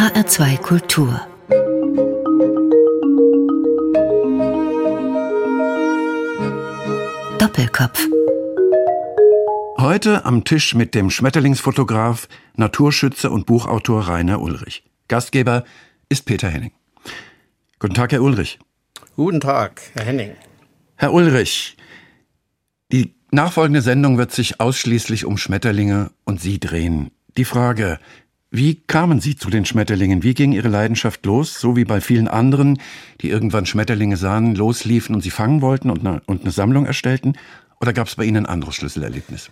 HR2 Kultur Doppelkopf Heute am Tisch mit dem Schmetterlingsfotograf, Naturschützer und Buchautor Rainer Ulrich. Gastgeber ist Peter Henning. Guten Tag, Herr Ulrich. Guten Tag, Herr Henning. Herr Ulrich, die nachfolgende Sendung wird sich ausschließlich um Schmetterlinge und Sie drehen. Die Frage, wie kamen Sie zu den Schmetterlingen? Wie ging Ihre Leidenschaft los? So wie bei vielen anderen, die irgendwann Schmetterlinge sahen, losliefen und sie fangen wollten und eine, und eine Sammlung erstellten? Oder gab es bei Ihnen ein anderes Schlüsselerlebnis?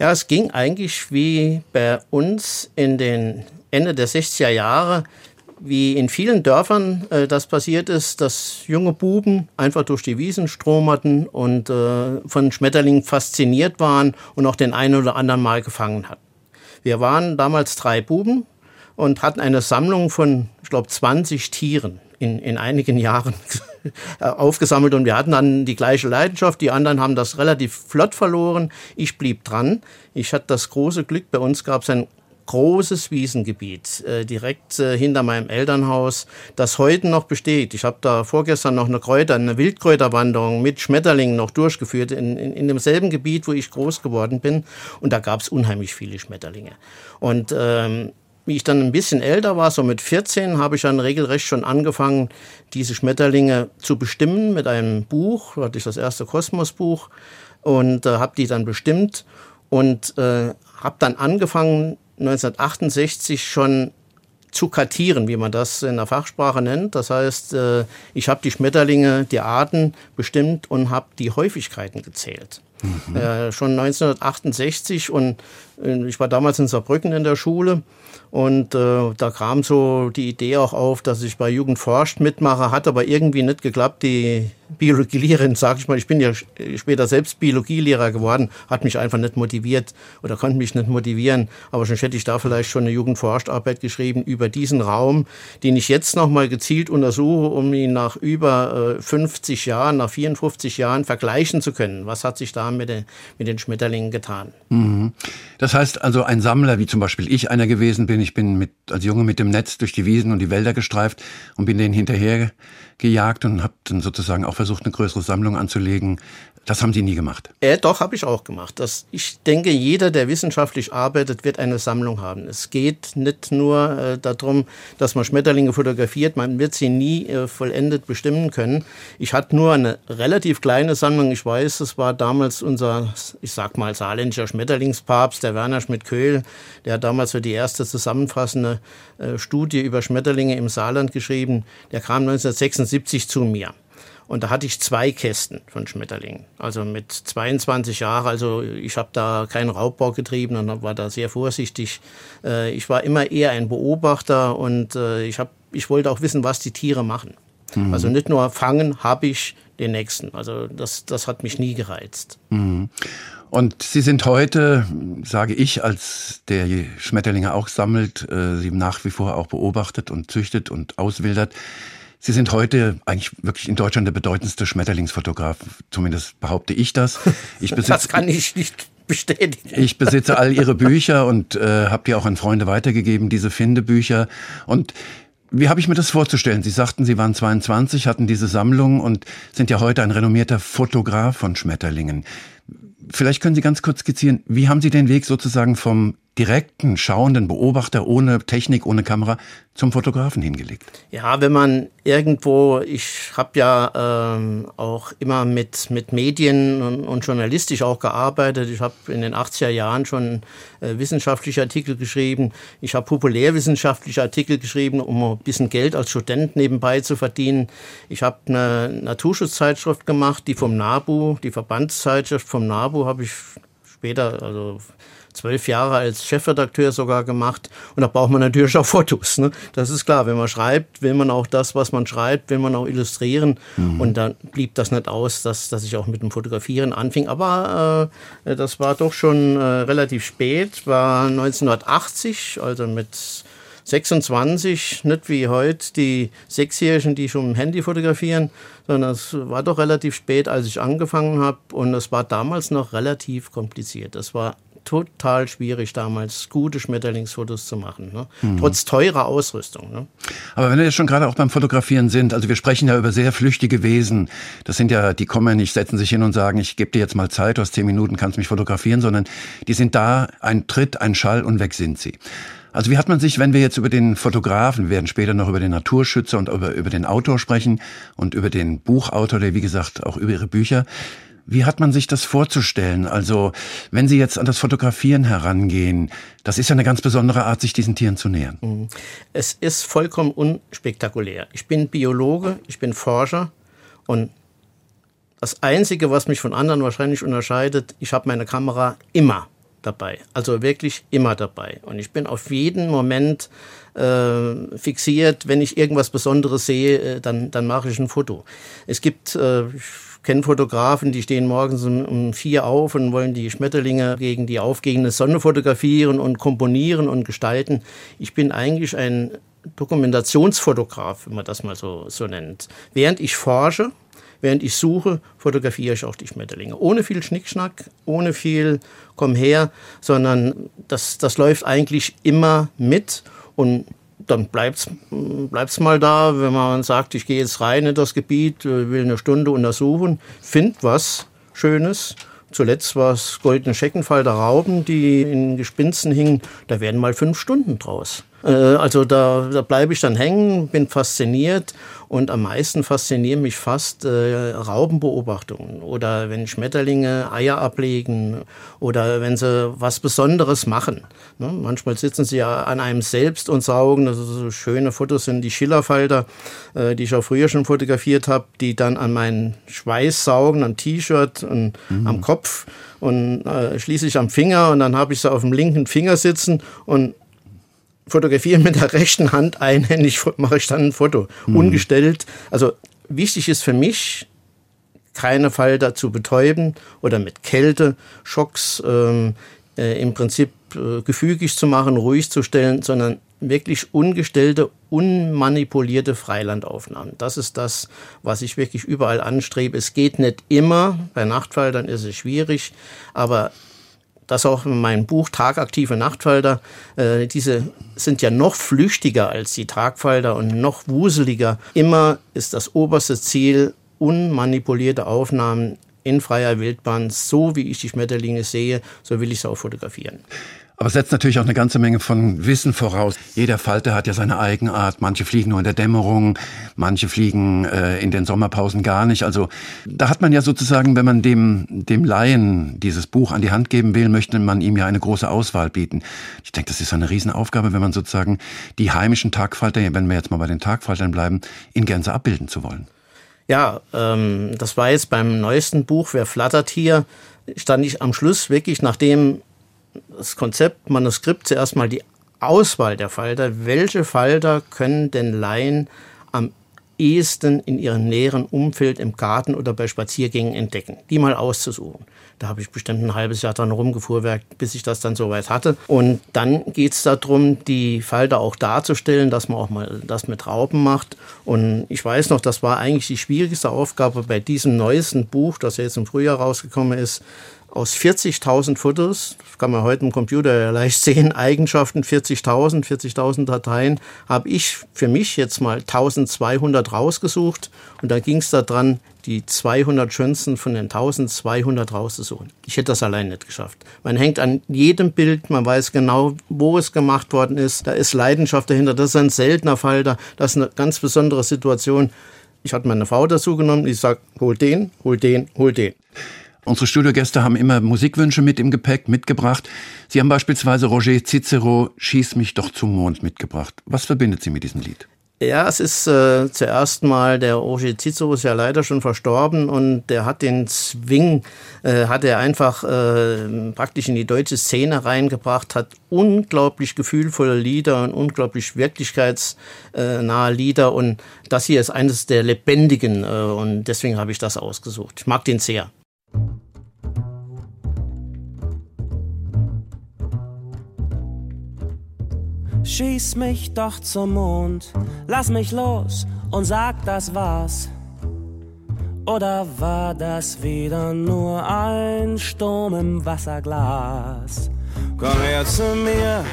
Ja, es ging eigentlich wie bei uns in den Ende der 60er Jahre, wie in vielen Dörfern äh, das passiert ist, dass junge Buben einfach durch die Wiesen stromerten und äh, von Schmetterlingen fasziniert waren und auch den einen oder anderen mal gefangen hatten. Wir waren damals drei Buben und hatten eine Sammlung von, ich glaube, 20 Tieren in, in einigen Jahren aufgesammelt und wir hatten dann die gleiche Leidenschaft. Die anderen haben das relativ flott verloren. Ich blieb dran. Ich hatte das große Glück, bei uns gab es ein großes Wiesengebiet äh, direkt äh, hinter meinem Elternhaus, das heute noch besteht. Ich habe da vorgestern noch eine Kräuter, eine Wildkräuterwanderung mit Schmetterlingen noch durchgeführt in, in, in demselben Gebiet, wo ich groß geworden bin. Und da gab es unheimlich viele Schmetterlinge. Und ähm, wie ich dann ein bisschen älter war, so mit 14, habe ich dann regelrecht schon angefangen, diese Schmetterlinge zu bestimmen mit einem Buch. Da hatte ich das erste Kosmosbuch und äh, habe die dann bestimmt und äh, habe dann angefangen, 1968 schon zu kartieren, wie man das in der Fachsprache nennt. Das heißt, äh, ich habe die Schmetterlinge, die Arten bestimmt und habe die Häufigkeiten gezählt. Mhm. Äh, schon 1968 und ich war damals in Saarbrücken in der Schule und äh, da kam so die Idee auch auf, dass ich bei Jugend forscht mitmache, hat aber irgendwie nicht geklappt. Die Biologielehrerin, sage ich mal, ich bin ja später selbst Biologielehrer geworden, hat mich einfach nicht motiviert oder konnte mich nicht motivieren. Aber schon hätte ich da vielleicht schon eine Jugendforscharbeit geschrieben über diesen Raum, den ich jetzt nochmal gezielt untersuche, um ihn nach über äh, 50 Jahren, nach 54 Jahren vergleichen zu können. Was hat sich da mit den, mit den Schmetterlingen getan? Mhm. Das heißt also, ein Sammler, wie zum Beispiel ich einer gewesen bin, ich bin mit, als Junge mit dem Netz durch die Wiesen und die Wälder gestreift und bin denen hinterher gejagt und habe dann sozusagen auch versucht, eine größere Sammlung anzulegen. Das haben Sie nie gemacht? Äh, doch, habe ich auch gemacht. Das, ich denke, jeder, der wissenschaftlich arbeitet, wird eine Sammlung haben. Es geht nicht nur äh, darum, dass man Schmetterlinge fotografiert, man wird sie nie äh, vollendet bestimmen können. Ich hatte nur eine relativ kleine Sammlung. Ich weiß, es war damals unser, ich sag mal, saarländischer Schmetterlingspapst, der Werner Schmidt-Köhl, der hat damals für die erste zusammenfassende äh, Studie über Schmetterlinge im Saarland geschrieben. Der kam 1976 zu mir. Und da hatte ich zwei Kästen von Schmetterlingen. Also mit 22 Jahren, also ich habe da keinen Raubbau getrieben und war da sehr vorsichtig. Äh, ich war immer eher ein Beobachter und äh, ich, hab, ich wollte auch wissen, was die Tiere machen. Mhm. Also nicht nur fangen, habe ich den nächsten. Also das, das hat mich nie gereizt. Mhm. Und Sie sind heute, sage ich, als der Schmetterlinge auch sammelt, äh, sie nach wie vor auch beobachtet und züchtet und auswildert, Sie sind heute eigentlich wirklich in Deutschland der bedeutendste Schmetterlingsfotograf. Zumindest behaupte ich das. Ich besitze, das kann ich nicht bestätigen. Ich besitze all Ihre Bücher und äh, habe die auch an Freunde weitergegeben, diese Findebücher. Und wie habe ich mir das vorzustellen? Sie sagten, Sie waren 22, hatten diese Sammlung und sind ja heute ein renommierter Fotograf von Schmetterlingen. Vielleicht können Sie ganz kurz skizzieren, wie haben Sie den Weg sozusagen vom direkten, schauenden Beobachter ohne Technik, ohne Kamera zum Fotografen hingelegt? Ja, wenn man irgendwo, ich habe ja ähm, auch immer mit, mit Medien und, und, journalistisch auch gearbeitet. Ich habe in den 80er Jahren schon äh, wissenschaftliche Artikel geschrieben. Ich habe populärwissenschaftliche Artikel geschrieben, um ein bisschen Geld als Student nebenbei zu verdienen. Ich habe eine Naturschutzzeitschrift gemacht, die vom NABU, die Verbandszeitschrift vom NABU habe ich später, also zwölf Jahre als Chefredakteur sogar gemacht. Und da braucht man natürlich auch Fotos. Ne? Das ist klar. Wenn man schreibt, will man auch das, was man schreibt, will man auch illustrieren. Mhm. Und dann blieb das nicht aus, dass, dass ich auch mit dem Fotografieren anfing. Aber äh, das war doch schon äh, relativ spät, war 1980, also mit 26, nicht wie heute die Sechsjährigen, die schon im Handy fotografieren, sondern es war doch relativ spät, als ich angefangen habe und es war damals noch relativ kompliziert. Das war total schwierig damals, gute Schmetterlingsfotos zu machen, ne? mhm. trotz teurer Ausrüstung. Ne? Aber wenn wir jetzt schon gerade auch beim Fotografieren sind, also wir sprechen ja über sehr flüchtige Wesen. Das sind ja, die kommen ja nicht, setzen sich hin und sagen, ich gebe dir jetzt mal Zeit, du hast zehn Minuten, kannst mich fotografieren, sondern die sind da, ein Tritt, ein Schall und weg sind sie. Also wie hat man sich, wenn wir jetzt über den Fotografen, wir werden später noch über den Naturschützer und über, über den Autor sprechen und über den Buchautor, der wie gesagt auch über ihre Bücher, wie hat man sich das vorzustellen? Also, wenn Sie jetzt an das Fotografieren herangehen, das ist ja eine ganz besondere Art, sich diesen Tieren zu nähern. Mhm. Es ist vollkommen unspektakulär. Ich bin Biologe, ich bin Forscher und das Einzige, was mich von anderen wahrscheinlich unterscheidet, ich habe meine Kamera immer dabei. Also wirklich immer dabei. Und ich bin auf jeden Moment äh, fixiert. Wenn ich irgendwas Besonderes sehe, äh, dann, dann mache ich ein Foto. Es gibt, äh, kenne Fotografen, die stehen morgens um, um vier auf und wollen die Schmetterlinge gegen die aufgehende Sonne fotografieren und komponieren und gestalten. Ich bin eigentlich ein Dokumentationsfotograf, wenn man das mal so, so nennt. Während ich forsche, Während ich suche, fotografiere ich auch die Schmetterlinge. Ohne viel Schnickschnack, ohne viel komm her, sondern das, das läuft eigentlich immer mit und dann bleibt es mal da, wenn man sagt, ich gehe jetzt rein in das Gebiet, äh, will eine Stunde untersuchen, finde was Schönes. Zuletzt war es goldene Scheckenfalter Rauben, die in Gespinsten hingen. Da werden mal fünf Stunden draus. Äh, also da, da bleibe ich dann hängen, bin fasziniert und am meisten faszinieren mich fast äh, Raubenbeobachtungen oder wenn Schmetterlinge Eier ablegen oder wenn sie was Besonderes machen. Ne? Manchmal sitzen sie ja an einem selbst und saugen. Also so schöne Fotos sind die Schillerfalter, äh, die ich auch früher schon fotografiert habe, die dann an meinen Schweiß saugen, am T-Shirt und mhm. am Kopf und äh, schließlich am Finger und dann habe ich sie auf dem linken Finger sitzen und fotografiere mit der rechten Hand einhändig, mache ich dann ein Foto. Mhm. Ungestellt. Also wichtig ist für mich, keine Falter zu betäuben oder mit Kälte, Schocks ähm, äh, im Prinzip äh, gefügig zu machen, ruhig zu stellen, sondern wirklich ungestellte, unmanipulierte Freilandaufnahmen. Das ist das, was ich wirklich überall anstrebe. Es geht nicht immer, bei Nachtfaltern ist es schwierig, aber das auch in meinem Buch Tagaktive Nachtfalter, äh, diese sind ja noch flüchtiger als die Tagfalter und noch wuseliger. Immer ist das oberste Ziel unmanipulierte Aufnahmen in freier Wildbahn, so wie ich die Schmetterlinge sehe, so will ich sie auch fotografieren. Aber es setzt natürlich auch eine ganze Menge von Wissen voraus. Jeder Falter hat ja seine Eigenart. Manche fliegen nur in der Dämmerung, manche fliegen äh, in den Sommerpausen gar nicht. Also da hat man ja sozusagen, wenn man dem, dem Laien dieses Buch an die Hand geben will, möchte man ihm ja eine große Auswahl bieten. Ich denke, das ist eine Riesenaufgabe, wenn man sozusagen die heimischen Tagfalter, wenn wir jetzt mal bei den Tagfaltern bleiben, in Gänze abbilden zu wollen. Ja, ähm, das war jetzt beim neuesten Buch, Wer flattert hier, stand ich am Schluss wirklich, nachdem das Konzept, Manuskript zuerst mal die Auswahl der Falter. Welche Falter können denn Laien am ehesten in ihrem näheren Umfeld im Garten oder bei Spaziergängen entdecken? Die mal auszusuchen. Da habe ich bestimmt ein halbes Jahr dran rumgefuhrwerkt, bis ich das dann soweit hatte. Und dann geht es darum, die Falter auch darzustellen, dass man auch mal das mit Raupen macht. Und ich weiß noch, das war eigentlich die schwierigste Aufgabe bei diesem neuesten Buch, das jetzt im Frühjahr rausgekommen ist, aus 40.000 Fotos, das kann man heute im Computer ja leicht sehen, Eigenschaften 40.000, 40.000 Dateien, habe ich für mich jetzt mal 1200 rausgesucht und da ging es daran, die 200 schönsten von den 1200 rauszusuchen. Ich hätte das allein nicht geschafft. Man hängt an jedem Bild, man weiß genau, wo es gemacht worden ist, da ist Leidenschaft dahinter, das ist ein seltener Fall, das ist eine ganz besondere Situation. Ich hatte meine Frau dazu genommen, die sagt, hol den, hol den, hol den. Unsere Studiogäste haben immer Musikwünsche mit im Gepäck mitgebracht. Sie haben beispielsweise Roger Cicero Schieß mich doch zum Mond mitgebracht. Was verbindet Sie mit diesem Lied? Ja, es ist äh, zuerst mal, der Roger Cicero ist ja leider schon verstorben und der hat den Swing, äh, hat er einfach äh, praktisch in die deutsche Szene reingebracht, hat unglaublich gefühlvolle Lieder und unglaublich wirklichkeitsnahe Lieder und das hier ist eines der lebendigen äh, und deswegen habe ich das ausgesucht. Ich mag den sehr. Schieß mich doch zum Mond, lass mich los und sag, das war's. Oder war das wieder nur ein Sturm im Wasserglas? Komm her zu mir,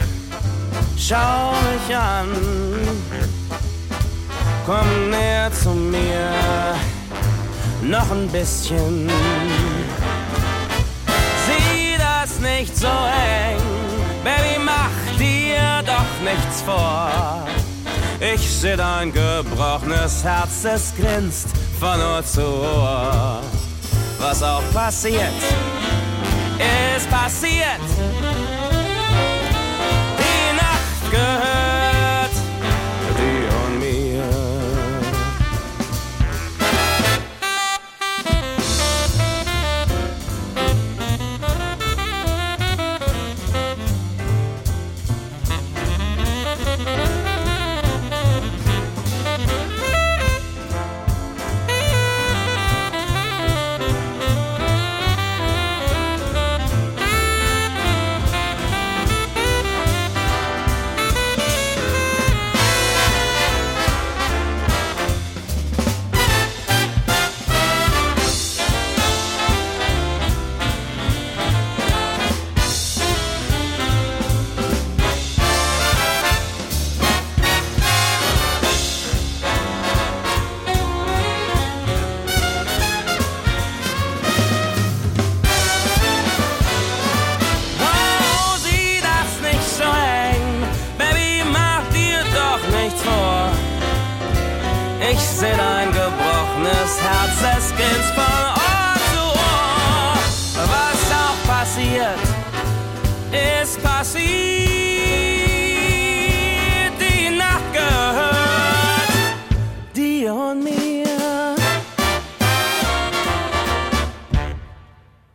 schau mich an. Komm näher zu mir, noch ein bisschen. Nicht so eng, Baby, mach dir doch nichts vor. Ich seh dein gebrochenes Herz, es grinst von Ohr zu Ohr. Was auch passiert, ist passiert. Die Nacht gehört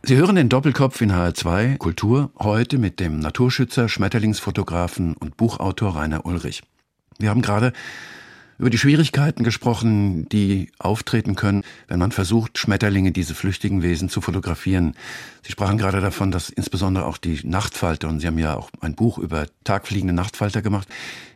Sie hören den Doppelkopf in HR2 Kultur heute mit dem Naturschützer, Schmetterlingsfotografen und Buchautor Rainer Ulrich. Wir haben gerade über die Schwierigkeiten gesprochen, die auftreten können, wenn man versucht, Schmetterlinge, diese flüchtigen Wesen, zu fotografieren. Sie sprachen gerade davon, dass insbesondere auch die Nachtfalter, und Sie haben ja auch ein Buch über tagfliegende Nachtfalter gemacht.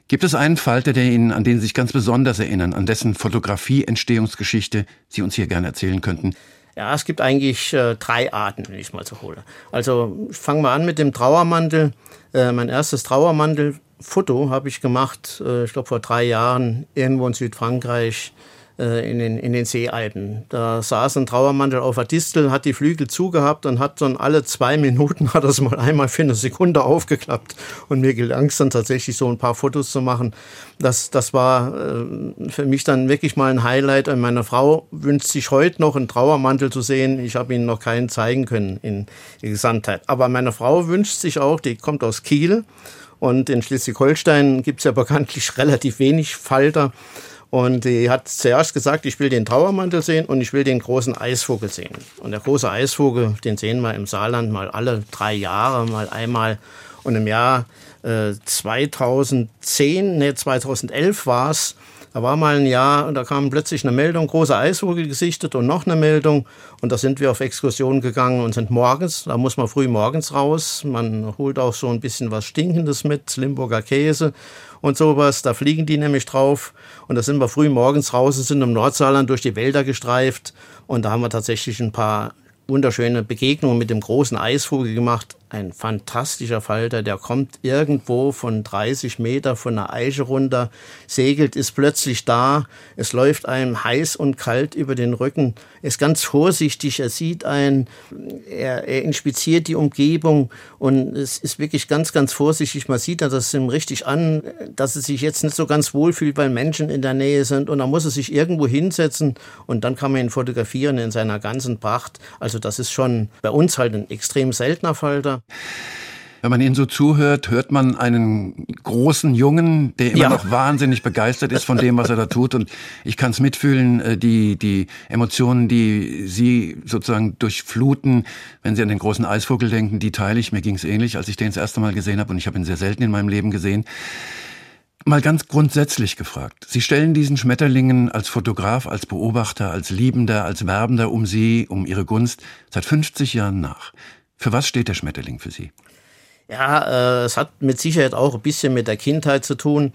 Gibt es einen Falter, der Ihnen, an den Sie sich ganz besonders erinnern, an dessen Fotografie-Entstehungsgeschichte Sie uns hier gerne erzählen könnten? Ja, es gibt eigentlich äh, drei Arten, wenn ich mal so hole. Also ich fange mal an mit dem Trauermantel. Äh, mein erstes Trauermantelfoto habe ich gemacht, äh, ich glaube vor drei Jahren, irgendwo in Südfrankreich äh, in den, in den Seealpen. Da saß ein Trauermantel auf der Distel, hat die Flügel zugehabt und hat dann alle zwei Minuten hat das mal einmal für eine Sekunde aufgeklappt. Und mir gelang es dann tatsächlich so ein paar Fotos zu machen. Das, das war äh, für mich dann wirklich mal ein Highlight. Und meine Frau wünscht sich heute noch einen Trauermantel zu sehen. Ich habe Ihnen noch keinen zeigen können in, in Gesamtheit. Aber meine Frau wünscht sich auch, die kommt aus Kiel. Und in Schleswig-Holstein gibt es ja bekanntlich relativ wenig Falter. Und die hat zuerst gesagt, ich will den Trauermantel sehen und ich will den großen Eisvogel sehen. Und der große Eisvogel, den sehen wir im Saarland mal alle drei Jahre, mal einmal. Und im Jahr äh, 2010, nee, 2011 war es, da war mal ein Jahr und da kam plötzlich eine Meldung, große Eisvogel gesichtet und noch eine Meldung. Und da sind wir auf Exkursion gegangen und sind morgens, da muss man früh morgens raus. Man holt auch so ein bisschen was Stinkendes mit, Limburger Käse und sowas. Da fliegen die nämlich drauf. Und da sind wir früh morgens raus und sind im Nordsaarland durch die Wälder gestreift. Und da haben wir tatsächlich ein paar wunderschöne Begegnungen mit dem großen Eisvogel gemacht. Ein fantastischer Falter, der kommt irgendwo von 30 Meter von einer Eiche runter, segelt, ist plötzlich da. Es läuft einem heiß und kalt über den Rücken, ist ganz vorsichtig. Er sieht einen, er, er inspiziert die Umgebung und es ist wirklich ganz, ganz vorsichtig. Man sieht das ihm richtig an, dass er sich jetzt nicht so ganz wohl fühlt, weil Menschen in der Nähe sind. Und dann muss er sich irgendwo hinsetzen und dann kann man ihn fotografieren in seiner ganzen Pracht. Also das ist schon bei uns halt ein extrem seltener Falter. Wenn man Ihnen so zuhört, hört man einen großen Jungen, der immer Ja. noch wahnsinnig begeistert ist von dem, was er da tut. Und ich kann es mitfühlen, äh, die, die Emotionen, die Sie sozusagen durchfluten, wenn Sie an den großen Eisvogel denken, die teile ich. Mir ging es ähnlich, als ich den das erste Mal gesehen habe. Und ich habe ihn sehr selten in meinem Leben gesehen. Mal ganz grundsätzlich gefragt. Sie stellen diesen Schmetterlingen als Fotograf, als Beobachter, als Liebender, als Werbender um Sie, um Ihre Gunst seit 50 Jahren nach. Für was steht der Schmetterling für Sie? Ja, äh, es hat mit Sicherheit auch ein bisschen mit der Kindheit zu tun.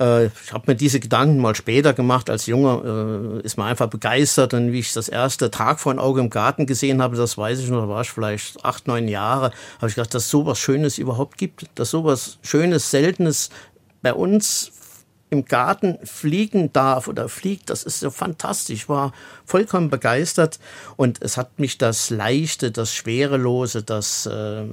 Äh, ich habe mir diese Gedanken mal später gemacht. Als Junge äh, ist man einfach begeistert. Und wie ich das erste Tag vor ein Auge im Garten gesehen habe, das weiß ich noch, da war ich vielleicht acht, neun Jahre, habe ich gedacht, dass es sowas Schönes überhaupt gibt, dass sowas Schönes, Seltenes bei uns im Garten fliegen darf oder fliegt, das ist so fantastisch. War vollkommen begeistert und es hat mich das Leichte, das Schwerelose, das, äh,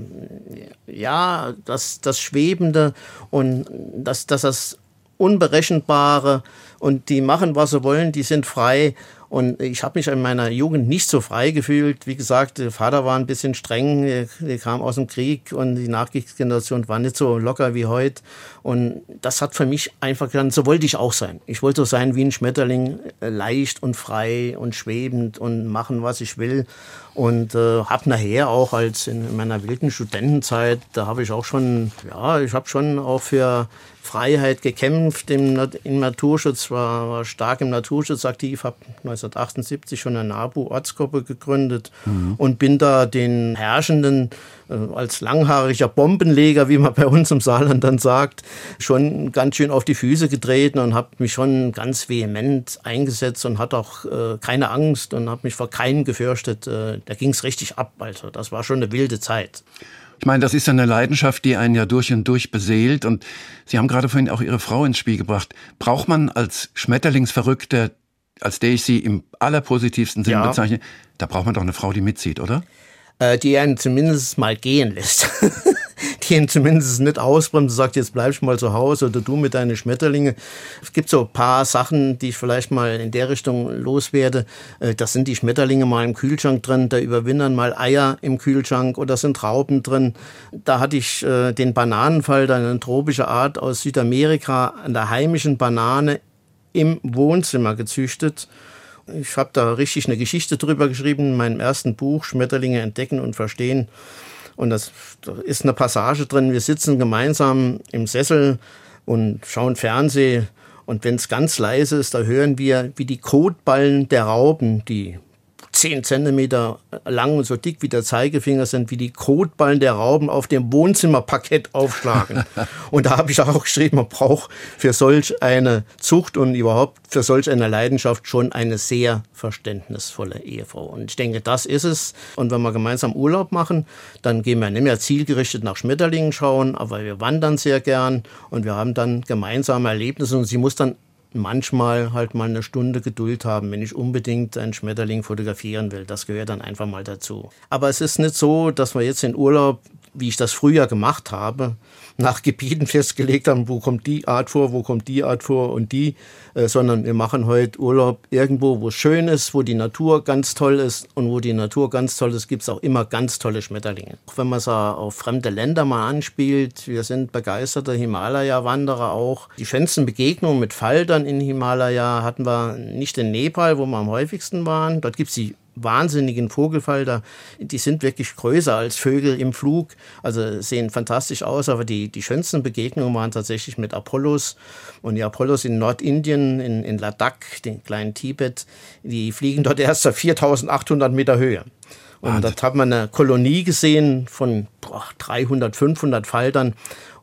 ja, das, das Schwebende und das, das, das Unberechenbare und die machen, was sie wollen, die sind frei. Und ich habe mich in meiner Jugend nicht so frei gefühlt. Wie gesagt, der Vater war ein bisschen streng, der kam aus dem Krieg und die Nachkriegsgeneration war nicht so locker wie heute. Und das hat für mich einfach gedacht, so wollte ich auch sein. Ich wollte so sein wie ein Schmetterling, äh, leicht und frei und schwebend und machen, was ich will. Und äh, habe nachher auch als in meiner wilden Studentenzeit, da habe ich auch schon, ja, ich habe schon auch für Freiheit gekämpft im, im Naturschutz, war, war, stark im Naturschutz aktiv, habe 1978 schon eine NABU-Ortsgruppe gegründet mhm. und bin da den Herrschenden äh, als langhaariger Bombenleger, wie man bei uns im Saarland dann sagt, schon ganz schön auf die Füße getreten und habe mich schon ganz vehement eingesetzt und hatte auch äh, keine Angst und habe mich vor keinen gefürchtet. Äh, da ging es richtig ab, also das war schon eine wilde Zeit. Ich meine, das ist eine Leidenschaft, die einen ja durch und durch beseelt. Und Sie haben gerade vorhin auch Ihre Frau ins Spiel gebracht. Braucht man als Schmetterlingsverrückter, als der ich Sie im allerpositivsten Sinn ja. bezeichne, da braucht man doch eine Frau, die mitzieht, oder? Äh, die einen zumindest mal gehen lässt. die ihn zumindest nicht ausbremst und sagt, jetzt bleibst mal zu Hause oder du mit deinen Schmetterlinge. Es gibt so ein paar Sachen, die ich vielleicht mal in der Richtung loswerde. Äh, das sind die Schmetterlinge mal im Kühlschrank drin, da überwintern mal Eier im Kühlschrank oder sind Trauben drin. Da hatte ich äh, den Bananenfall, eine tropische Art aus Südamerika, an der heimischen Banane im Wohnzimmer gezüchtet. Ich habe da richtig eine Geschichte drüber geschrieben in meinem ersten Buch Schmetterlinge entdecken und verstehen. Und das, da ist eine Passage drin. Wir sitzen gemeinsam im Sessel und schauen Fernsehen. Und wenn es ganz leise ist, da hören wir, wie die Kotballen der Rauben, die zehn Zentimeter lang und so dick wie der Zeigefinger sind, wie die Kotballen der Rauben auf dem Wohnzimmerparkett aufschlagen. und da habe ich auch geschrieben, man braucht für solch eine Zucht und überhaupt für solch eine Leidenschaft schon eine sehr verständnisvolle Ehefrau. Und ich denke, das ist es. Und wenn wir gemeinsam Urlaub machen, dann gehen wir nicht mehr zielgerichtet nach Schmetterlingen schauen, aber wir wandern sehr gern und wir haben dann gemeinsame Erlebnisse und sie muss dann manchmal halt mal eine Stunde Geduld haben, wenn ich unbedingt einen Schmetterling fotografieren will. Das gehört dann einfach mal dazu. Aber es ist nicht so, dass wir jetzt in Urlaub, wie ich das früher gemacht habe, nach Gebieten festgelegt haben, wo kommt die Art vor, wo kommt die Art vor und die, äh, sondern wir machen heute Urlaub irgendwo, wo es schön ist, wo die Natur ganz toll ist und wo die Natur ganz toll ist, gibt es auch immer ganz tolle Schmetterlinge. Auch wenn man es auf fremde Länder mal anspielt, wir sind begeisterte Himalaya-Wanderer auch. Die schönsten Begegnungen mit Faltern in Himalaya hatten wir nicht in Nepal, wo wir am häufigsten waren. Dort gibt es die wahnsinnigen Vogelfalter. Die sind wirklich größer als Vögel im Flug, also sehen fantastisch aus, aber die, die schönsten Begegnungen waren tatsächlich mit Apollos. Und die Apollos in Nordindien, in, in Ladakh, den kleinen Tibet, die fliegen dort erst auf 4800 Meter Höhe. Und dort hat man eine Kolonie gesehen von boah, 300, 500 Faltern.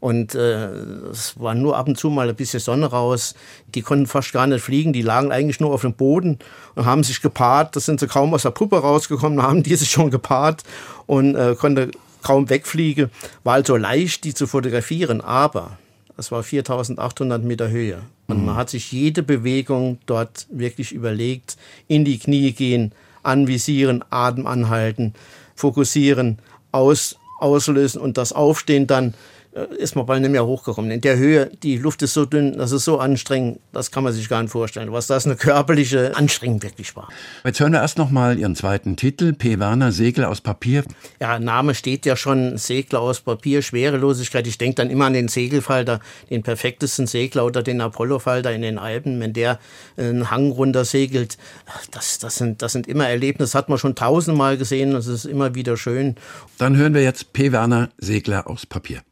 Und äh, es war nur ab und zu mal ein bisschen Sonne raus. Die konnten fast gar nicht fliegen. Die lagen eigentlich nur auf dem Boden und haben sich gepaart. Da sind sie kaum aus der Puppe rausgekommen, haben die sich schon gepaart und äh, konnte kaum wegfliegen. War also leicht, die zu fotografieren. Aber es war 4800 Meter Höhe. Und mhm. man hat sich jede Bewegung dort wirklich überlegt. In die Knie gehen, anvisieren, Atem anhalten, fokussieren, aus, auslösen und das Aufstehen dann ist man bald nicht mehr hochgekommen. In der Höhe, die Luft ist so dünn, das ist so anstrengend, das kann man sich gar nicht vorstellen, was das eine körperliche Anstrengung wirklich war. Jetzt hören wir erst noch mal Ihren zweiten Titel, P. Werner, Segel aus Papier. Ja, Name steht ja schon, Segler aus Papier, Schwerelosigkeit. Ich denke dann immer an den Segelfalter, den perfektesten Segler oder den Apollofalter in den Alpen, wenn der einen Hang runter segelt. Das, das, sind, das sind immer Erlebnisse, das hat man schon tausendmal gesehen, das ist immer wieder schön. Dann hören wir jetzt P. Werner, Segler aus Papier.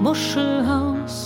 Muschelhaus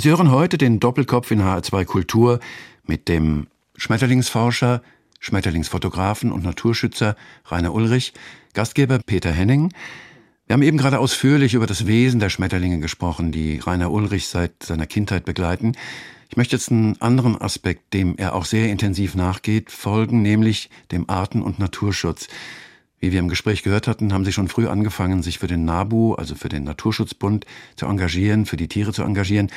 Sie hören heute den Doppelkopf in HR2 Kultur mit dem Schmetterlingsforscher, Schmetterlingsfotografen und Naturschützer Rainer Ulrich, Gastgeber Peter Henning. Wir haben eben gerade ausführlich über das Wesen der Schmetterlinge gesprochen, die Rainer Ulrich seit seiner Kindheit begleiten. Ich möchte jetzt einen anderen Aspekt, dem er auch sehr intensiv nachgeht, folgen, nämlich dem Arten- und Naturschutz. Wie wir im Gespräch gehört hatten, haben Sie schon früh angefangen, sich für den NABU, also für den Naturschutzbund, zu engagieren, für die Tiere zu engagieren.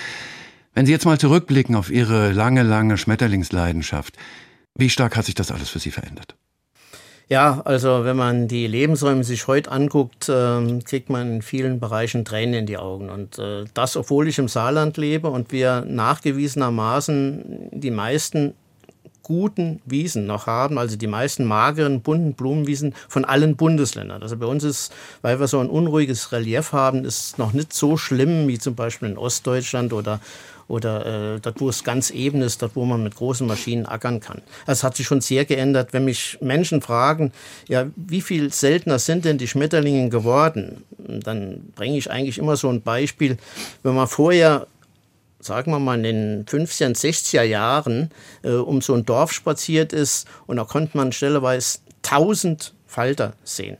Wenn Sie jetzt mal zurückblicken auf Ihre lange, lange Schmetterlingsleidenschaft, wie stark hat sich das alles für Sie verändert? Ja, also wenn man die Lebensräume sich heute anguckt, äh, kriegt man in vielen Bereichen Tränen in die Augen. Und äh, das, obwohl ich im Saarland lebe und wir nachgewiesenermaßen die meisten guten Wiesen noch haben, also die meisten mageren, bunten Blumenwiesen von allen Bundesländern. Also bei uns ist, weil wir so ein unruhiges Relief haben, ist noch nicht so schlimm wie zum Beispiel in Ostdeutschland oder oder äh, dort, wo es ganz eben ist, dort, wo man mit großen Maschinen ackern kann. Das hat sich schon sehr geändert. Wenn mich Menschen fragen, ja, wie viel seltener sind denn die Schmetterlinge geworden, dann bringe ich eigentlich immer so ein Beispiel. Wenn man vorher sagen wir mal, in den 50er, 60er Jahren äh, um so ein Dorf spaziert ist und da konnte man stelleweise 1000 Falter sehen.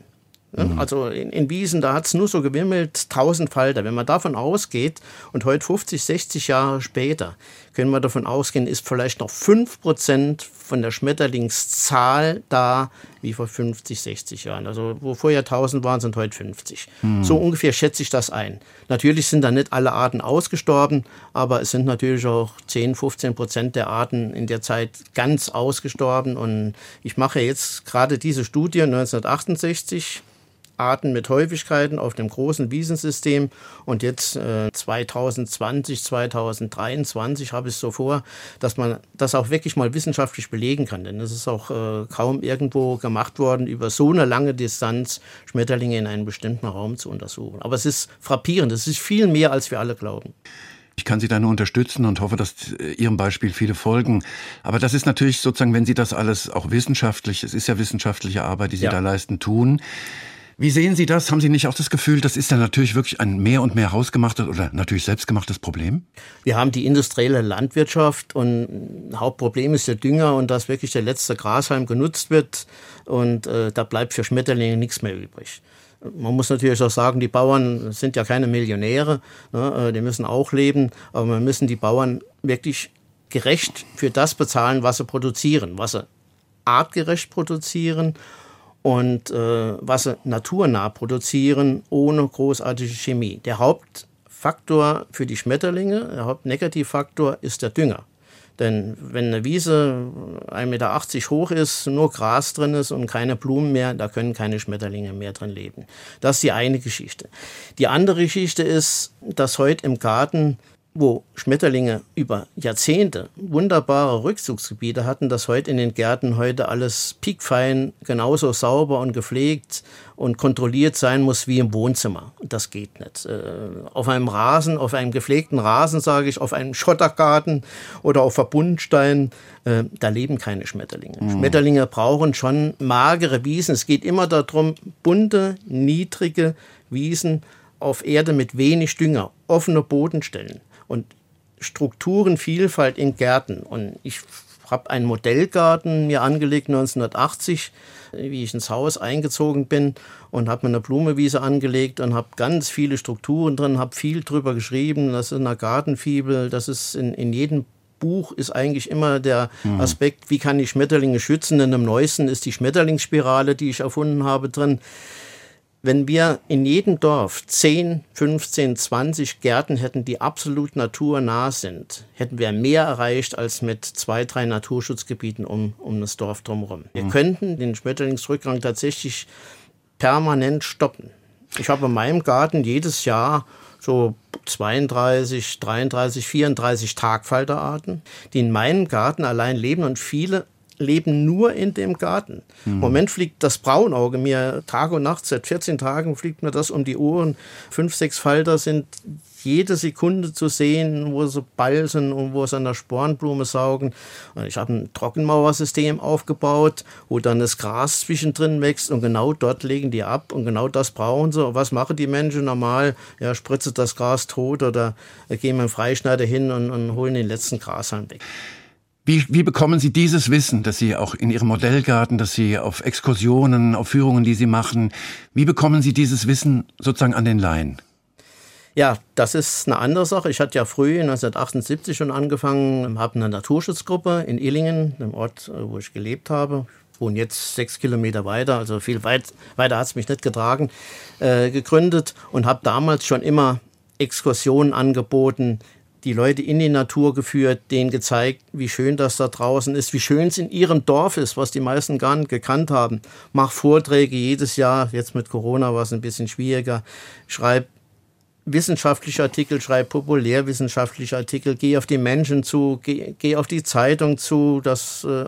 Ne? Mhm. Also in, in Wiesen, da hat es nur so gewimmelt, 1000 Falter. Wenn man davon ausgeht und heute 50, 60 Jahre später, können wir davon ausgehen, ist vielleicht noch 5% von der Schmetterlingszahl da wie vor 50, 60 Jahren. Also wo vorher 1000 waren, sind heute 50. So ungefähr schätze ich das ein. Natürlich sind da nicht alle Arten ausgestorben, aber es sind natürlich auch 10, 15 Prozent der Arten in der Zeit ganz ausgestorben. Und ich mache jetzt gerade diese Studie 1968 Arten mit Häufigkeiten auf dem großen Wiesensystem. Und jetzt äh, 2020, 2023 habe ich es so vor, dass man das auch wirklich mal wissenschaftlich belegen kann. Denn es ist auch äh, kaum irgendwo gemacht worden, über so eine lange Distanz Schmetterlinge in einem bestimmten Raum zu untersuchen. Aber es ist frappierend. Es ist viel mehr, als wir alle glauben. Ich kann Sie da nur unterstützen und hoffe, dass äh, Ihrem Beispiel viele folgen. Aber das ist natürlich sozusagen, wenn Sie das alles auch wissenschaftlich, es ist ja wissenschaftliche Arbeit, die Sie Ja. da leisten, tun. Wie sehen Sie das? Haben Sie nicht auch das Gefühl, das ist ja natürlich wirklich ein mehr und mehr hausgemachtes oder natürlich selbstgemachtes Problem? Wir haben die industrielle Landwirtschaft und Hauptproblem ist der Dünger und dass wirklich der letzte Grashalm genutzt wird und äh, da bleibt für Schmetterlinge nichts mehr übrig. Man muss natürlich auch sagen, die Bauern sind ja keine Millionäre, ne, äh, die müssen auch leben, aber wir müssen die Bauern wirklich gerecht für das bezahlen, was sie produzieren, was sie artgerecht produzieren und äh, was sie naturnah produzieren, ohne großartige Chemie. Der Hauptfaktor für die Schmetterlinge, der Hauptnegativfaktor ist der Dünger. Denn wenn eine Wiese 1,80 Meter hoch ist, nur Gras drin ist und keine Blumen mehr, da können keine Schmetterlinge mehr drin leben. Das ist die eine Geschichte. Die andere Geschichte ist, dass heute im Garten wo Schmetterlinge über Jahrzehnte wunderbare Rückzugsgebiete hatten, dass heute in den Gärten heute alles piekfein, genauso sauber und gepflegt und kontrolliert sein muss wie im Wohnzimmer. Das geht nicht. Äh, auf einem Rasen, auf einem gepflegten Rasen, sage ich, auf einem Schottergarten oder auf Verbundstein, äh, da leben keine Schmetterlinge. Mhm. Schmetterlinge brauchen schon magere Wiesen. Es geht immer darum, bunte, niedrige Wiesen auf Erde mit wenig Dünger, offene Bodenstellen und Strukturenvielfalt in Gärten. Und ich habe einen Modellgarten mir angelegt 1980, wie ich ins Haus eingezogen bin und habe mir eine Blumewiese angelegt und habe ganz viele Strukturen drin, habe viel drüber geschrieben. Das ist in der Gartenfibel, das ist in, in jedem Buch ist eigentlich immer der mhm. Aspekt, wie kann ich Schmetterlinge schützen. In dem neuesten ist die Schmetterlingsspirale, die ich erfunden habe, drin. Wenn wir in jedem Dorf 10, 15, 20 Gärten hätten, die absolut naturnah sind, hätten wir mehr erreicht als mit zwei, drei Naturschutzgebieten um, um das Dorf drumherum. Wir mhm. könnten den Schmetterlingsrückgang tatsächlich permanent stoppen. Ich habe in meinem Garten jedes Jahr so 32, 33, 34 Tagfalterarten, die in meinem Garten allein leben und viele leben nur in dem Garten. Mhm. Im Moment fliegt das Braunauge mir Tag und Nacht, seit 14 Tagen fliegt mir das um die Ohren. Fünf, sechs Falter sind jede Sekunde zu sehen, wo sie balzen und wo sie an der Spornblume saugen. Ich habe ein Trockenmauersystem aufgebaut, wo dann das Gras zwischendrin wächst und genau dort legen die ab und genau das brauchen sie. Und was machen die Menschen normal? Ja, spritzt das Gras tot oder gehen mit dem Freischneider hin und, und holen den letzten Grashalm weg. Wie, wie bekommen Sie dieses Wissen, dass Sie auch in Ihrem Modellgarten, dass Sie auf Exkursionen, auf Führungen, die Sie machen, wie bekommen Sie dieses Wissen sozusagen an den Laien? Ja, das ist eine andere Sache. Ich hatte ja früh 1978 schon angefangen, habe eine Naturschutzgruppe in Illingen, dem Ort, wo ich gelebt habe. Ich wohne jetzt sechs Kilometer weiter, also viel weit, weiter hat es mich nicht getragen, äh, gegründet und habe damals schon immer Exkursionen angeboten, die Leute in die Natur geführt, denen gezeigt, wie schön das da draußen ist, wie schön es in ihrem Dorf ist, was die meisten gar nicht gekannt haben. Mach Vorträge jedes Jahr, jetzt mit Corona war es ein bisschen schwieriger, schreib wissenschaftliche Artikel, schreib populärwissenschaftliche Artikel, geh auf die Menschen zu, geh, geh auf die Zeitung zu, das äh,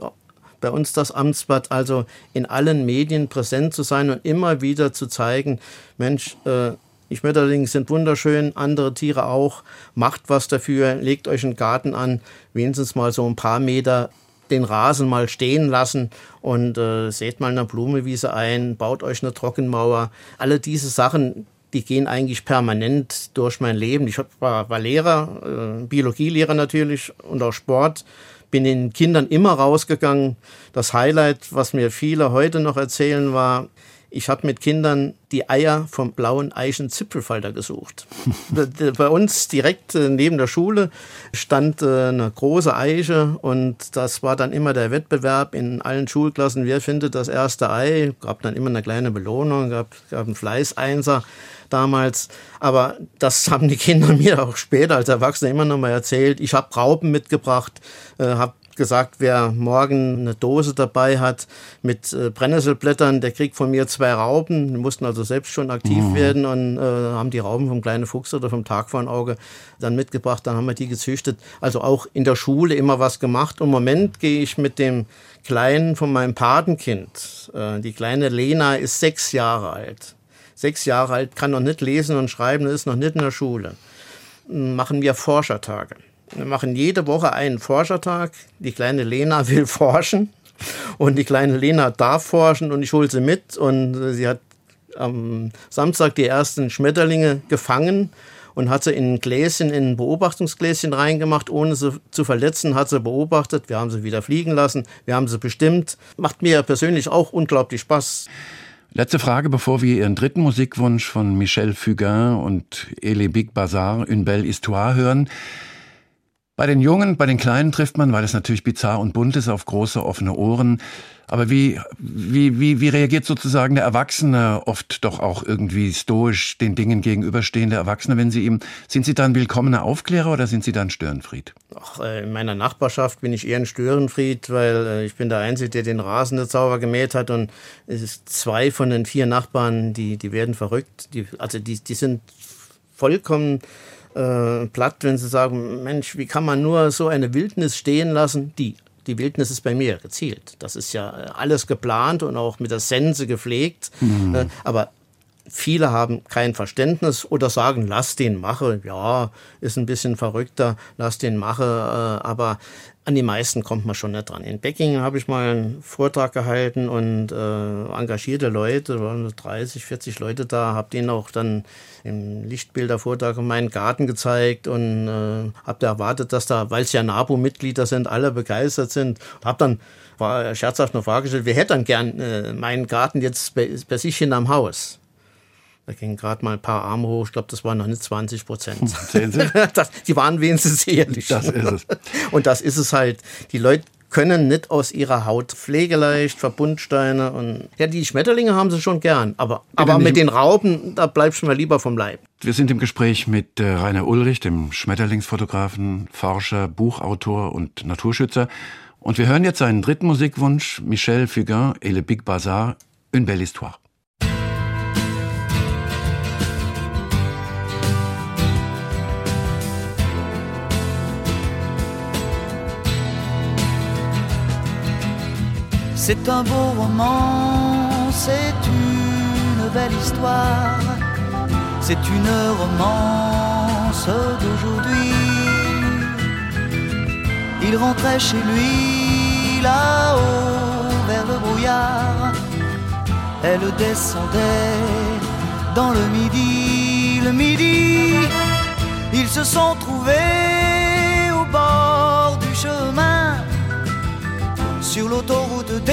bei uns das Amtsblatt, also in allen Medien präsent zu sein und immer wieder zu zeigen, Mensch, äh, die Schmetterlinge sind wunderschön, andere Tiere auch. Macht was dafür, legt euch einen Garten an, wenigstens mal so ein paar Meter den Rasen mal stehen lassen und äh, seht mal eine Blumewiese ein, baut euch eine Trockenmauer. Alle diese Sachen, die gehen eigentlich permanent durch mein Leben. Ich war, war Lehrer, äh, Biologielehrer natürlich und auch Sport. Bin den Kindern immer rausgegangen. Das Highlight, was mir viele heute noch erzählen, war, ich habe mit Kindern die Eier vom blauen Eichenzipfelfalter gesucht. Bei uns direkt äh, neben der Schule stand äh, eine große Eiche und das war dann immer der Wettbewerb in allen Schulklassen. Wer findet das erste Ei? Gab dann immer eine kleine Belohnung, gab, gab einen Fleißeinser damals. Aber das haben die Kinder mir auch später als Erwachsene immer noch mal erzählt. Ich habe Raupen mitgebracht, äh, habe gesagt, wer morgen eine Dose dabei hat mit äh, Brennnesselblättern, der kriegt von mir zwei Raupen. Die mussten also selbst schon aktiv mhm. werden und äh, haben die Raupen vom kleinen Fuchs oder vom Tagfahnauge dann mitgebracht. Dann haben wir die gezüchtet. Also auch in der Schule immer was gemacht. Und im Moment gehe ich mit dem Kleinen von meinem Patenkind. Äh, die kleine Lena ist sechs Jahre alt. Sechs Jahre alt, kann noch nicht lesen und schreiben, ist noch nicht in der Schule. Machen wir Forschertage. Wir machen jede Woche einen Forschertag. Die kleine Lena will forschen und die kleine Lena darf forschen und ich hole sie mit und sie hat am Samstag die ersten Schmetterlinge gefangen und hat sie in ein Gläschen, in ein Beobachtungsgläschen reingemacht, ohne sie zu verletzen, hat sie beobachtet. Wir haben sie wieder fliegen lassen, wir haben sie bestimmt. Macht mir persönlich auch unglaublich Spaß. Letzte Frage, bevor wir Ihren dritten Musikwunsch von Michel Fugain und Elie Big Bazar, Une Belle Histoire hören. Bei den Jungen, bei den Kleinen trifft man, weil es natürlich bizarr und bunt ist, auf große offene Ohren. Aber wie, wie, wie, wie reagiert sozusagen der Erwachsene, oft doch auch irgendwie stoisch den Dingen gegenüberstehende Erwachsene, wenn Sie ihm, sind Sie dann willkommener Aufklärer oder sind Sie dann Störenfried? Ach, äh, in meiner Nachbarschaft bin ich eher ein Störenfried, weil äh, ich bin der Einzige, der den Rasen der Zauber gemäht hat und es ist zwei von den vier Nachbarn, die, die werden verrückt. Die, also die, die sind vollkommen äh, platt, wenn sie sagen, Mensch, wie kann man nur so eine Wildnis stehen lassen? Die, die Wildnis ist bei mir gezielt. Das ist ja äh, alles geplant und auch mit der Sense gepflegt. Mhm. Äh, aber viele haben kein Verständnis oder sagen, lass den mache. Ja, ist ein bisschen verrückter, lass den mache. Äh, aber an die meisten kommt man schon nicht dran. In Becking habe ich mal einen Vortrag gehalten und äh, engagierte Leute, waren 30, 40 Leute da, habe denen auch dann im Lichtbildervortrag meinen Garten gezeigt und äh, habe da erwartet, dass da, weil es ja NABU-Mitglieder sind, alle begeistert sind. Habe dann war scherzhaft gestellt, wer hätte dann gern äh, meinen Garten jetzt bei, bei sich hinterm Haus? Da gingen gerade mal ein paar Arme hoch. Ich glaube, das waren noch nicht 20 Prozent. Sehen Sie? Das, die waren wenigstens ehrlich. Das ist es. Und das ist es halt. Die Leute können nicht aus ihrer Haut pflegeleicht, Verbundsteine und ja, die Schmetterlinge haben sie schon gern, aber, aber mit den Raupen, da bleibst du mal lieber vom Leib. Wir sind im Gespräch mit äh, Rainer Ulrich, dem Schmetterlingsfotografen, Forscher, Buchautor und Naturschützer. Und wir hören jetzt seinen dritten Musikwunsch, Michel Fugain et le Big Bazar, Une belle histoire. C'est un beau roman, c'est une belle histoire, c'est une romance d'aujourd'hui. Il rentrait chez lui là-haut vers le brouillard, elle descendait dans le midi, le midi, ils se sont trouvés au bord du chemin. Sur l'autoroute des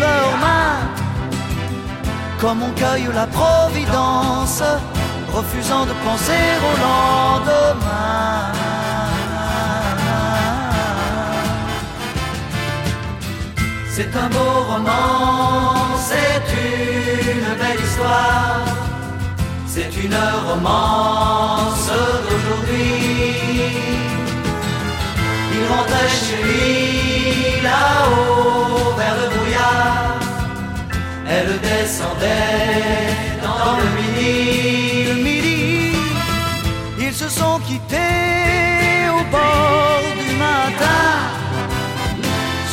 leurs mains, comme on cueille la providence, refusant de penser au lendemain. C'est un beau roman, c'est une belle histoire, c'est une romance d'aujourd'hui il rentrait chez lui là-haut vers le brouillard. Elle descendait dans le midi. Le midi, ils se sont quittés au bord du matin.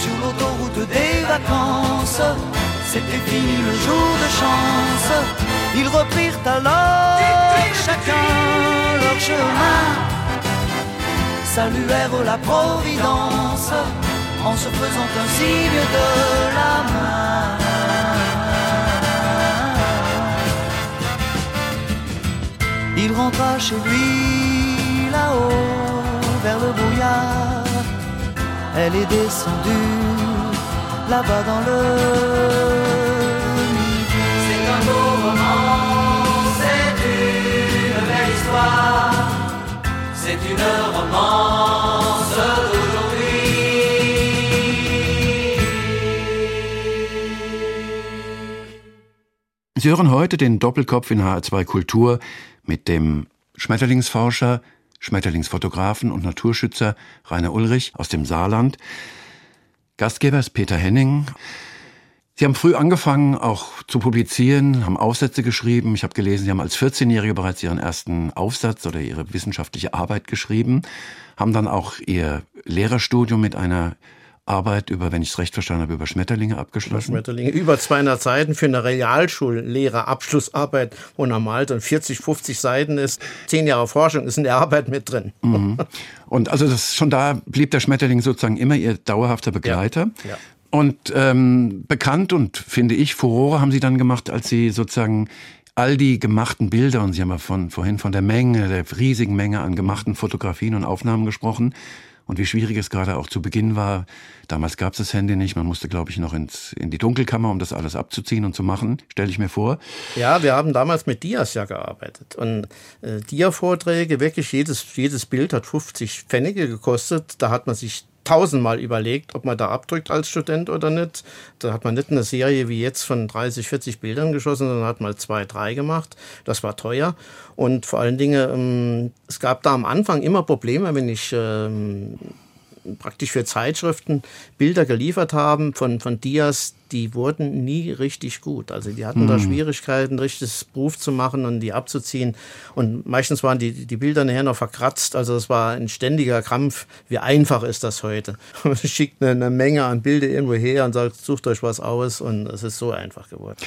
Sur l'autoroute des vacances, c'était fini le jour de chance. Ils reprirent alors chacun leur chemin saluèrent la Providence en se faisant un signe de la main. Il rentra chez lui là-haut vers le brouillard. Elle est descendue là-bas dans le Sie hören heute den Doppelkopf in HR2 Kultur mit dem Schmetterlingsforscher, Schmetterlingsfotografen und Naturschützer Rainer Ulrich aus dem Saarland. Gastgeber ist Peter Henning. Sie haben früh angefangen, auch zu publizieren, haben Aufsätze geschrieben. Ich habe gelesen, Sie haben als 14-Jährige bereits Ihren ersten Aufsatz oder Ihre wissenschaftliche Arbeit geschrieben, haben dann auch Ihr Lehrerstudium mit einer Arbeit über, wenn ich es recht verstanden habe, über Schmetterlinge abgeschlossen. Über Schmetterlinge, über 200 Seiten für eine Realschullehrerabschlussarbeit, wo normal dann 40, 50 Seiten ist. Zehn Jahre Forschung ist in der Arbeit mit drin. Mhm. Und also das, schon da blieb der Schmetterling sozusagen immer Ihr dauerhafter Begleiter. Ja. Ja. Und ähm, bekannt und finde ich, Furore haben sie dann gemacht, als sie sozusagen all die gemachten Bilder, und Sie haben ja von, vorhin von der Menge, der riesigen Menge an gemachten Fotografien und Aufnahmen gesprochen, und wie schwierig es gerade auch zu Beginn war. Damals gab es das Handy nicht, man musste, glaube ich, noch ins, in die Dunkelkammer, um das alles abzuziehen und zu machen, stelle ich mir vor. Ja, wir haben damals mit Dias ja gearbeitet. Und äh, Dia-Vorträge, wirklich jedes, jedes Bild hat 50 Pfennige gekostet. Da hat man sich tausendmal überlegt, ob man da abdrückt als Student oder nicht. Da hat man nicht eine Serie wie jetzt von 30, 40 Bildern geschossen, sondern hat mal zwei, drei gemacht. Das war teuer. Und vor allen Dingen, ähm, es gab da am Anfang immer Probleme, wenn ich ähm, praktisch für Zeitschriften Bilder geliefert haben von, von Dias, die wurden nie richtig gut. Also die hatten hm. da Schwierigkeiten, richtiges Beruf zu machen und die abzuziehen. Und meistens waren die, die Bilder nachher noch verkratzt. Also es war ein ständiger Krampf. Wie einfach ist das heute? Man schickt eine, eine Menge an Bilder irgendwo her und sagt, sucht euch was aus und es ist so einfach geworden.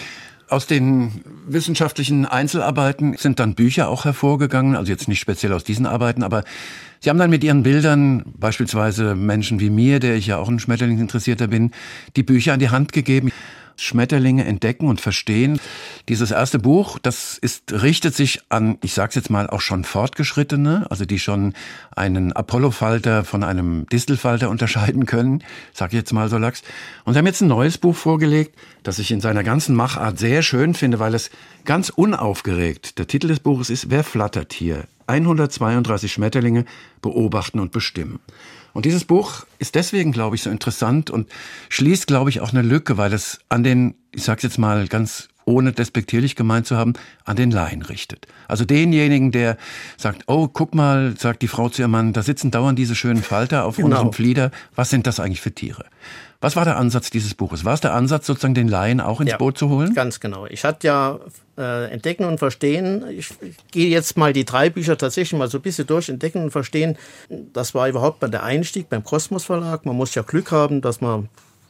Aus den wissenschaftlichen Einzelarbeiten sind dann Bücher auch hervorgegangen, also jetzt nicht speziell aus diesen Arbeiten, aber Sie haben dann mit Ihren Bildern, beispielsweise Menschen wie mir, der ich ja auch ein Schmetterlingsinteressierter bin, die Bücher an die Hand gegeben. Schmetterlinge entdecken und verstehen. Dieses erste Buch, das ist, richtet sich an, ich sag's jetzt mal, auch schon Fortgeschrittene, also die schon einen Apollo-Falter von einem Distelfalter unterscheiden können, sag ich jetzt mal so lax. Und sie haben jetzt ein neues Buch vorgelegt, das ich in seiner ganzen Machart sehr schön finde, weil es ganz unaufgeregt, der Titel des Buches ist Wer flattert hier? 132 Schmetterlinge beobachten und bestimmen. Und dieses Buch ist deswegen, glaube ich, so interessant und schließt, glaube ich, auch eine Lücke, weil es an den, ich sage jetzt mal ganz ohne despektierlich gemeint zu haben, an den Laien richtet. Also denjenigen, der sagt, oh, guck mal, sagt die Frau zu ihrem Mann, da sitzen dauernd diese schönen Falter auf genau. unserem Flieder. Was sind das eigentlich für Tiere? Was war der Ansatz dieses Buches? War es der Ansatz, sozusagen den Laien auch ins ja, Boot zu holen? Ganz genau. Ich hatte ja äh, Entdecken und Verstehen. Ich, ich gehe jetzt mal die drei Bücher tatsächlich mal so ein bisschen durch. Entdecken und Verstehen, das war überhaupt mal der Einstieg beim Kosmos Verlag. Man muss ja Glück haben, dass man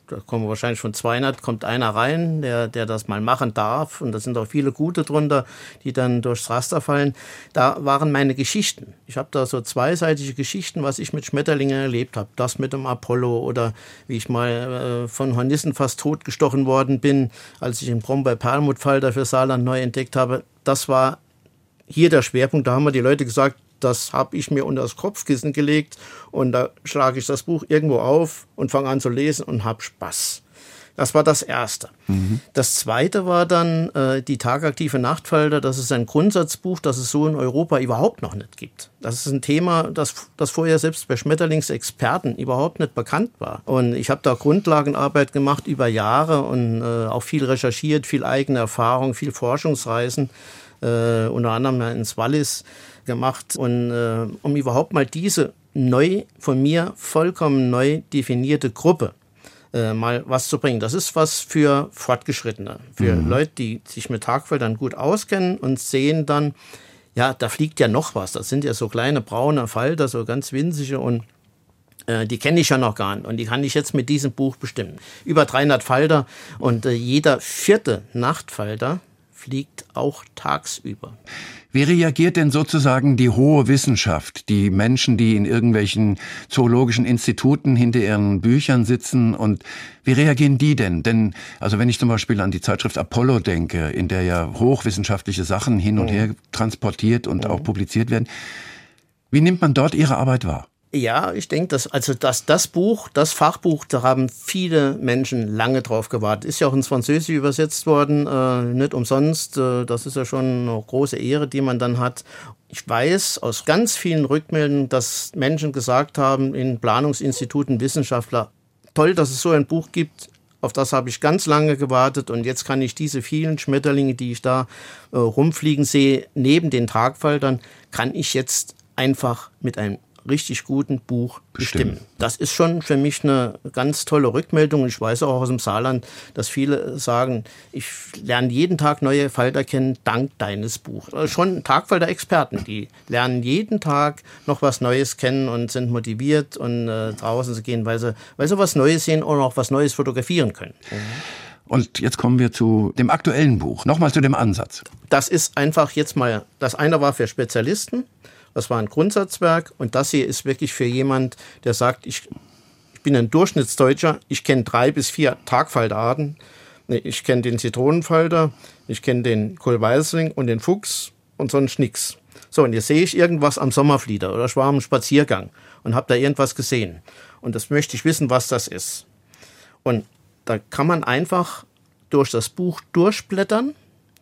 da kommen wahrscheinlich von 200, kommt einer rein, der, der das mal machen darf. Und da sind auch viele gute drunter, die dann durchs Raster fallen. Da waren meine Geschichten. Ich habe da so zweiseitige Geschichten, was ich mit Schmetterlingen erlebt habe. Das mit dem Apollo oder wie ich mal äh, von Hornissen fast totgestochen worden bin, als ich den Brombeer-Perlmuttfalter für Saarland neu entdeckt habe. Das war hier der Schwerpunkt. Da haben mir die Leute gesagt, das habe ich mir unter das Kopfkissen gelegt und da schlage ich das Buch irgendwo auf und fange an zu lesen und habe Spaß. Das war das Erste. Mhm. Das Zweite war dann äh, die tagaktive Nachtfalter. Das ist ein Grundsatzbuch, das es so in Europa überhaupt noch nicht gibt. Das ist ein Thema, das, das vorher selbst bei Schmetterlingsexperten überhaupt nicht bekannt war. Und ich habe da Grundlagenarbeit gemacht über Jahre und äh, auch viel recherchiert, viel eigene Erfahrung, viel Forschungsreisen, äh, unter anderem ins Wallis gemacht und äh, um überhaupt mal diese neu von mir vollkommen neu definierte Gruppe äh, mal was zu bringen. Das ist was für Fortgeschrittene, für mhm. Leute, die sich mit Tagfeldern gut auskennen und sehen dann, ja, da fliegt ja noch was. Das sind ja so kleine braune Falter, so ganz winzige und äh, die kenne ich ja noch gar nicht und die kann ich jetzt mit diesem Buch bestimmen. Über 300 Falter und äh, jeder vierte Nachtfalter fliegt auch tagsüber. Wie reagiert denn sozusagen die hohe Wissenschaft, die Menschen, die in irgendwelchen zoologischen Instituten hinter ihren Büchern sitzen und wie reagieren die denn? Denn, also wenn ich zum Beispiel an die Zeitschrift Apollo denke, in der ja hochwissenschaftliche Sachen hin und mhm. her transportiert und mhm. auch publiziert werden, wie nimmt man dort ihre Arbeit wahr? Ja, ich denke, dass also dass das Buch, das Fachbuch, da haben viele Menschen lange drauf gewartet. Ist ja auch ins Französische übersetzt worden, äh, nicht umsonst. Äh, das ist ja schon eine große Ehre, die man dann hat. Ich weiß aus ganz vielen Rückmeldungen, dass Menschen gesagt haben in Planungsinstituten, Wissenschaftler, toll, dass es so ein Buch gibt. Auf das habe ich ganz lange gewartet und jetzt kann ich diese vielen Schmetterlinge, die ich da äh, rumfliegen sehe, neben den Tragfaltern, kann ich jetzt einfach mit einem richtig guten Buch bestimmen. Bestimmen. Das ist schon für mich eine ganz tolle Rückmeldung. Ich weiß auch aus dem Saarland, dass viele sagen, ich lerne jeden Tag neue Falter kennen dank deines Buchs. Also schon Tagfalter-Experten, die lernen jeden Tag noch was Neues kennen und sind motiviert und äh, draußen zu gehen, weil sie, weil sie was Neues sehen und auch was Neues fotografieren können. Und jetzt kommen wir zu dem aktuellen Buch. Nochmal zu dem Ansatz. Das ist einfach jetzt mal, das eine war für Spezialisten, das war ein Grundsatzwerk und das hier ist wirklich für jemand, der sagt, ich, ich bin ein Durchschnittsdeutscher, ich kenne drei bis vier Tagfalterarten. Ich kenne den Zitronenfalter, ich kenne den Kohlweißling und den Fuchs und sonst nix. So, und jetzt sehe ich irgendwas am Sommerflieder oder ich war am Spaziergang und habe da irgendwas gesehen. Und das möchte ich wissen, was das ist. Und da kann man einfach durch das Buch durchblättern.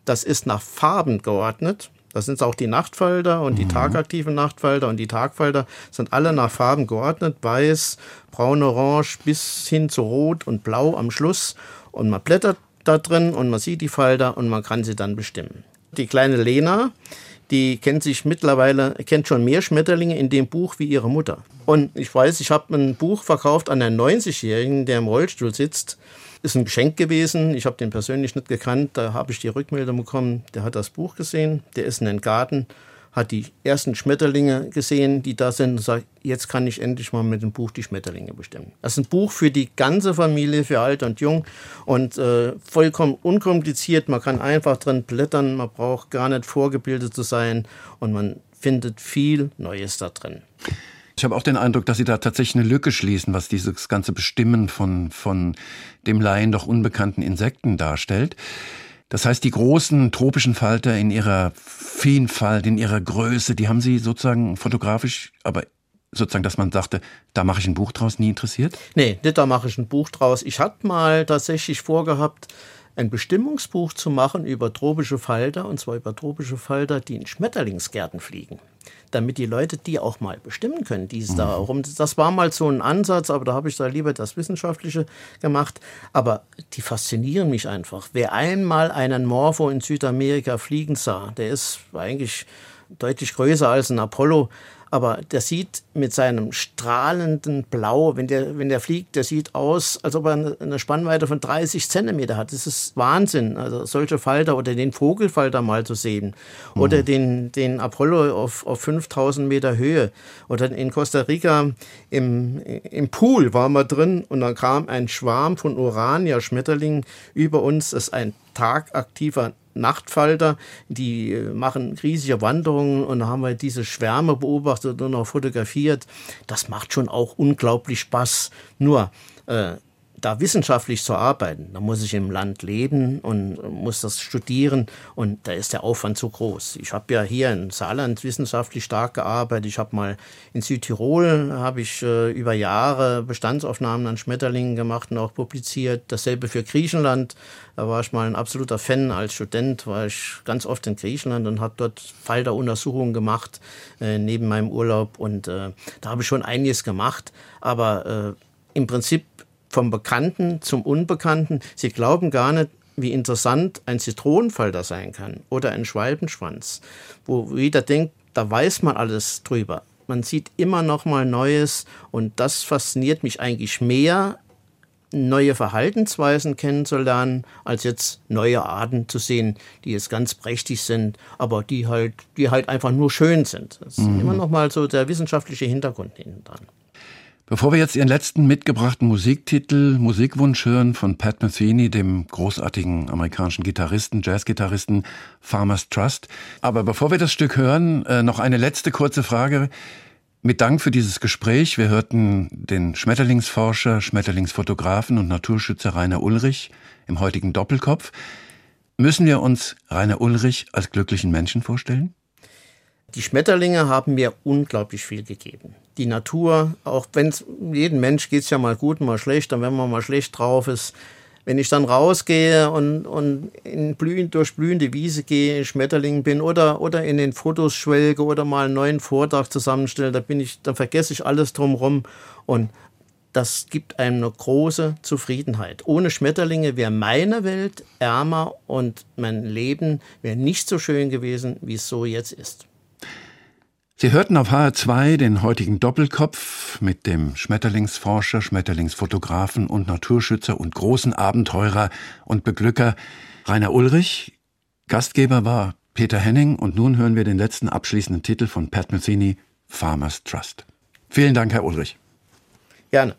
Das ist nach Farben geordnet. Das sind auch die Nachtfalter und die tagaktiven Nachtfalter und die Tagfalter sind alle nach Farben geordnet. Weiß, braun, orange bis hin zu rot und blau am Schluss. Und man blättert da drin und man sieht die Falter und man kann sie dann bestimmen. Die kleine Lena, die kennt sich mittlerweile, kennt schon mehr Schmetterlinge in dem Buch wie ihre Mutter. Und ich weiß, ich habe ein Buch verkauft an einen 90-Jährigen, der im Rollstuhl sitzt. Ist ein Geschenk gewesen. Ich habe den persönlich nicht gekannt. Da habe ich die Rückmeldung bekommen. Der hat das Buch gesehen. Der ist in den Garten, hat die ersten Schmetterlinge gesehen, die da sind und sagt, jetzt kann ich endlich mal mit dem Buch die Schmetterlinge bestimmen. Das ist ein Buch für die ganze Familie, für alt und jung und äh, vollkommen unkompliziert. Man kann einfach drin blättern, man braucht gar nicht vorgebildet zu sein und man findet viel Neues da drin. Ich habe auch den Eindruck, dass Sie da tatsächlich eine Lücke schließen, was dieses ganze Bestimmen von, von dem Laien doch unbekannten Insekten darstellt. Das heißt, die großen tropischen Falter in ihrer Vielfalt, in ihrer Größe, die haben Sie sozusagen fotografisch, aber sozusagen, dass man sagte, da mache ich ein Buch draus, nie interessiert? Nee, nicht, da mache ich ein Buch draus. Ich hatte mal tatsächlich vorgehabt, ein Bestimmungsbuch zu machen über tropische Falter, und zwar über tropische Falter, die in Schmetterlingsgärten fliegen. Damit die Leute die auch mal bestimmen können, die es da rum. Das war mal so ein Ansatz, aber da habe ich da lieber das Wissenschaftliche gemacht. Aber die faszinieren mich einfach. Wer einmal einen Morpho in Südamerika fliegen sah, der ist eigentlich deutlich größer als ein Apollo. Aber der sieht mit seinem strahlenden Blau, wenn der, wenn der fliegt, der sieht aus, als ob er eine, Spannweite von 30 Zentimeter hat. Das ist Wahnsinn. Also solche Falter oder den Vogelfalter mal zu sehen. Oder den, den Apollo auf, auf 5000 Meter Höhe. Oder in Costa Rica im, im Pool waren wir drin und dann kam ein Schwarm von Urania-Schmetterlingen über uns. Das ist ein tagaktiver Nachtfalter, die äh, machen riesige Wanderungen und haben wir diese Schwärme beobachtet und auch fotografiert. Das macht schon auch unglaublich Spaß. Nur äh, da wissenschaftlich zu arbeiten, da muss ich im Land leben und muss das studieren und da ist der Aufwand zu groß. Ich habe ja hier in Saarland wissenschaftlich stark gearbeitet. Ich habe mal in Südtirol habe ich äh, über Jahre Bestandsaufnahmen an Schmetterlingen gemacht und auch publiziert. Dasselbe für Griechenland. Da war ich mal ein absoluter Fan als Student, war ich ganz oft in Griechenland und habe dort Falteruntersuchungen gemacht äh, neben meinem Urlaub und äh, da habe ich schon einiges gemacht. Aber äh, im Prinzip vom Bekannten zum Unbekannten. Sie glauben gar nicht, wie interessant ein Zitronenfalter sein kann oder ein Schwalbenschwanz, wo jeder denkt, da weiß man alles drüber. Man sieht immer noch mal Neues und das fasziniert mich eigentlich mehr, neue Verhaltensweisen kennenzulernen, als jetzt neue Arten zu sehen, die jetzt ganz prächtig sind, aber die halt, die halt einfach nur schön sind. Das ist immer noch mal so der wissenschaftliche Hintergrund hinten dran. Bevor wir jetzt Ihren letzten mitgebrachten Musiktitel, Musikwunsch hören von Pat Metheny, dem großartigen amerikanischen Gitarristen, Jazzgitarristen Farmers Trust. Aber bevor wir das Stück hören, äh, noch eine letzte kurze Frage. Mit Dank für dieses Gespräch. Wir hörten den Schmetterlingsforscher, Schmetterlingsfotografen und Naturschützer Rainer Ulrich im heutigen Doppelkopf. Müssen wir uns Rainer Ulrich als glücklichen Menschen vorstellen? Die Schmetterlinge haben mir unglaublich viel gegeben. Die Natur, auch wenn es jedem Mensch geht es ja mal gut, mal schlecht, und wenn man mal schlecht drauf ist, wenn ich dann rausgehe und, und in blühend, durch blühende Wiese gehe, Schmetterling bin oder, oder in den Fotos schwelge oder mal einen neuen Vortrag zusammenstelle, da bin ich, dann vergesse ich alles drumherum und das gibt einem eine große Zufriedenheit. Ohne Schmetterlinge wäre meine Welt ärmer und mein Leben wäre nicht so schön gewesen, wie es so jetzt ist. Sie hörten auf HR2 den heutigen Doppelkopf mit dem Schmetterlingsforscher, Schmetterlingsfotografen und Naturschützer und großen Abenteurer und Beglücker Rainer Ulrich. Gastgeber war Peter Henning und nun hören wir den letzten abschließenden Titel von Pat Metheny, Farmers Trust. Vielen Dank, Herr Ulrich. Gerne.